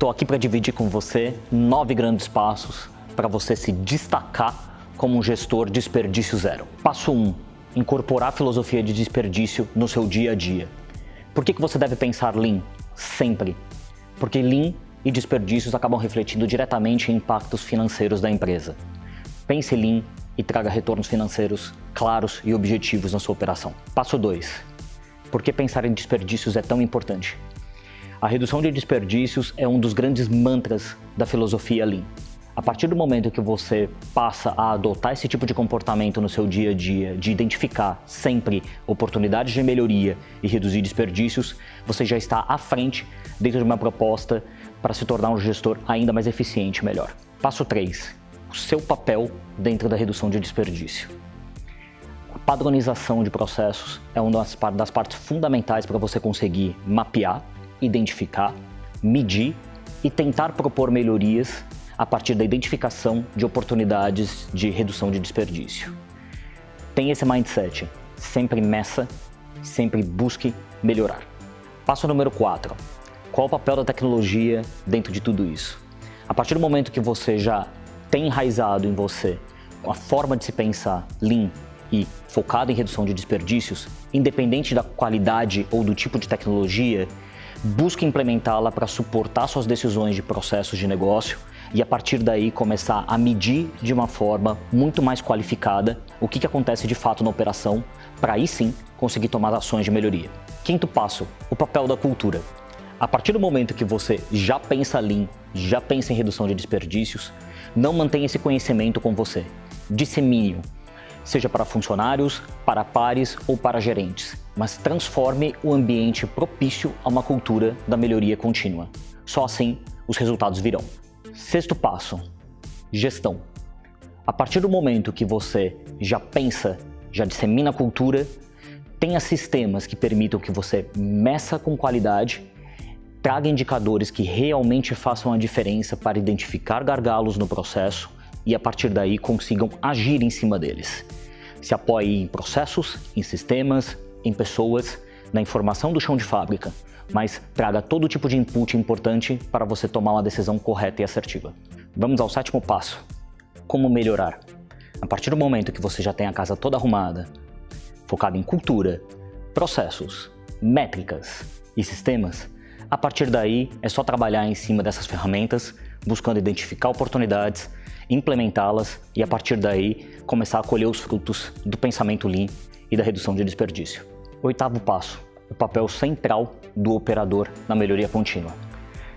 Estou aqui para dividir com você nove grandes passos para você se destacar como um gestor desperdício zero. Passo 1. Um, incorporar a filosofia de desperdício no seu dia a dia. Por que, que você deve pensar Lean? Sempre. Porque Lean e desperdícios acabam refletindo diretamente em impactos financeiros da empresa. Pense Lean e traga retornos financeiros claros e objetivos na sua operação. Passo 2. Por que pensar em desperdícios é tão importante? A redução de desperdícios é um dos grandes mantras da filosofia Lean. A partir do momento que você passa a adotar esse tipo de comportamento no seu dia a dia, de identificar sempre oportunidades de melhoria e reduzir desperdícios, você já está à frente dentro de uma proposta para se tornar um gestor ainda mais eficiente e melhor. Passo 3. O seu papel dentro da redução de desperdício. A padronização de processos é uma das, partes fundamentais para você conseguir mapear, identificar, medir e tentar propor melhorias a partir da identificação de oportunidades de redução de desperdício. Tenha esse mindset, sempre meça, sempre busque melhorar. Passo número 4. Qual o papel da tecnologia dentro de tudo isso? A partir do momento que você já tem enraizado em você a forma de se pensar lean e focado em redução de desperdícios, independente da qualidade ou do tipo de tecnologia, busque implementá-la para suportar suas decisões de processos de negócio e a partir daí começar a medir de uma forma muito mais qualificada o que, que acontece de fato na operação, para aí sim conseguir tomar ações de melhoria. Quinto passo: o papel da cultura. A partir do momento que você já pensa Lean, já pensa em redução de desperdícios, não mantenha esse conhecimento com você. Dissemine-o, seja para funcionários, para pares ou para gerentes, mas transforme o ambiente propício a uma cultura da melhoria contínua. Só assim os resultados virão. Sexto passo: gestão. A partir do momento que você já pensa, já dissemina a cultura, tenha sistemas que permitam que você meça com qualidade, traga indicadores que realmente façam a diferença para identificar gargalos no processo e a partir daí consigam agir em cima deles. Se apoie em processos, em sistemas, em pessoas, na informação do chão de fábrica mas traga todo tipo de input importante para você tomar uma decisão correta e assertiva. Vamos ao sétimo passo: como melhorar. A partir do momento que você já tem a casa toda arrumada, focada em cultura, processos, métricas e sistemas, a partir daí é só trabalhar em cima dessas ferramentas, buscando identificar oportunidades, implementá-las e a partir daí começar a colher os frutos do pensamento lean e da redução de desperdício. Oitavo passo: o papel central do operador na melhoria contínua.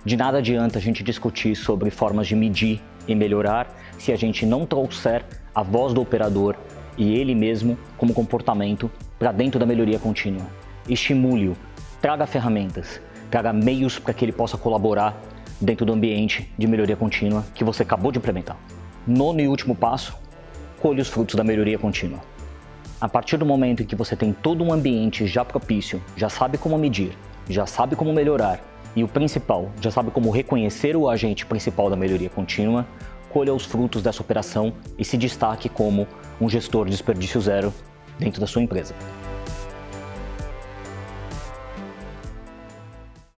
De nada adianta a gente discutir sobre formas de medir e melhorar se a gente não trouxer a voz do operador e ele mesmo como comportamento para dentro da melhoria contínua. Estimule-o, traga ferramentas, traga meios para que ele possa colaborar dentro do ambiente de melhoria contínua que você acabou de implementar. Nono e último passo, colhe os frutos da melhoria contínua. A partir do momento em que você tem todo um ambiente já propício, já sabe como medir, já sabe como melhorar e o principal, já sabe como reconhecer o agente principal da melhoria contínua, colha os frutos dessa operação e se destaque como um gestor de desperdício zero dentro da sua empresa.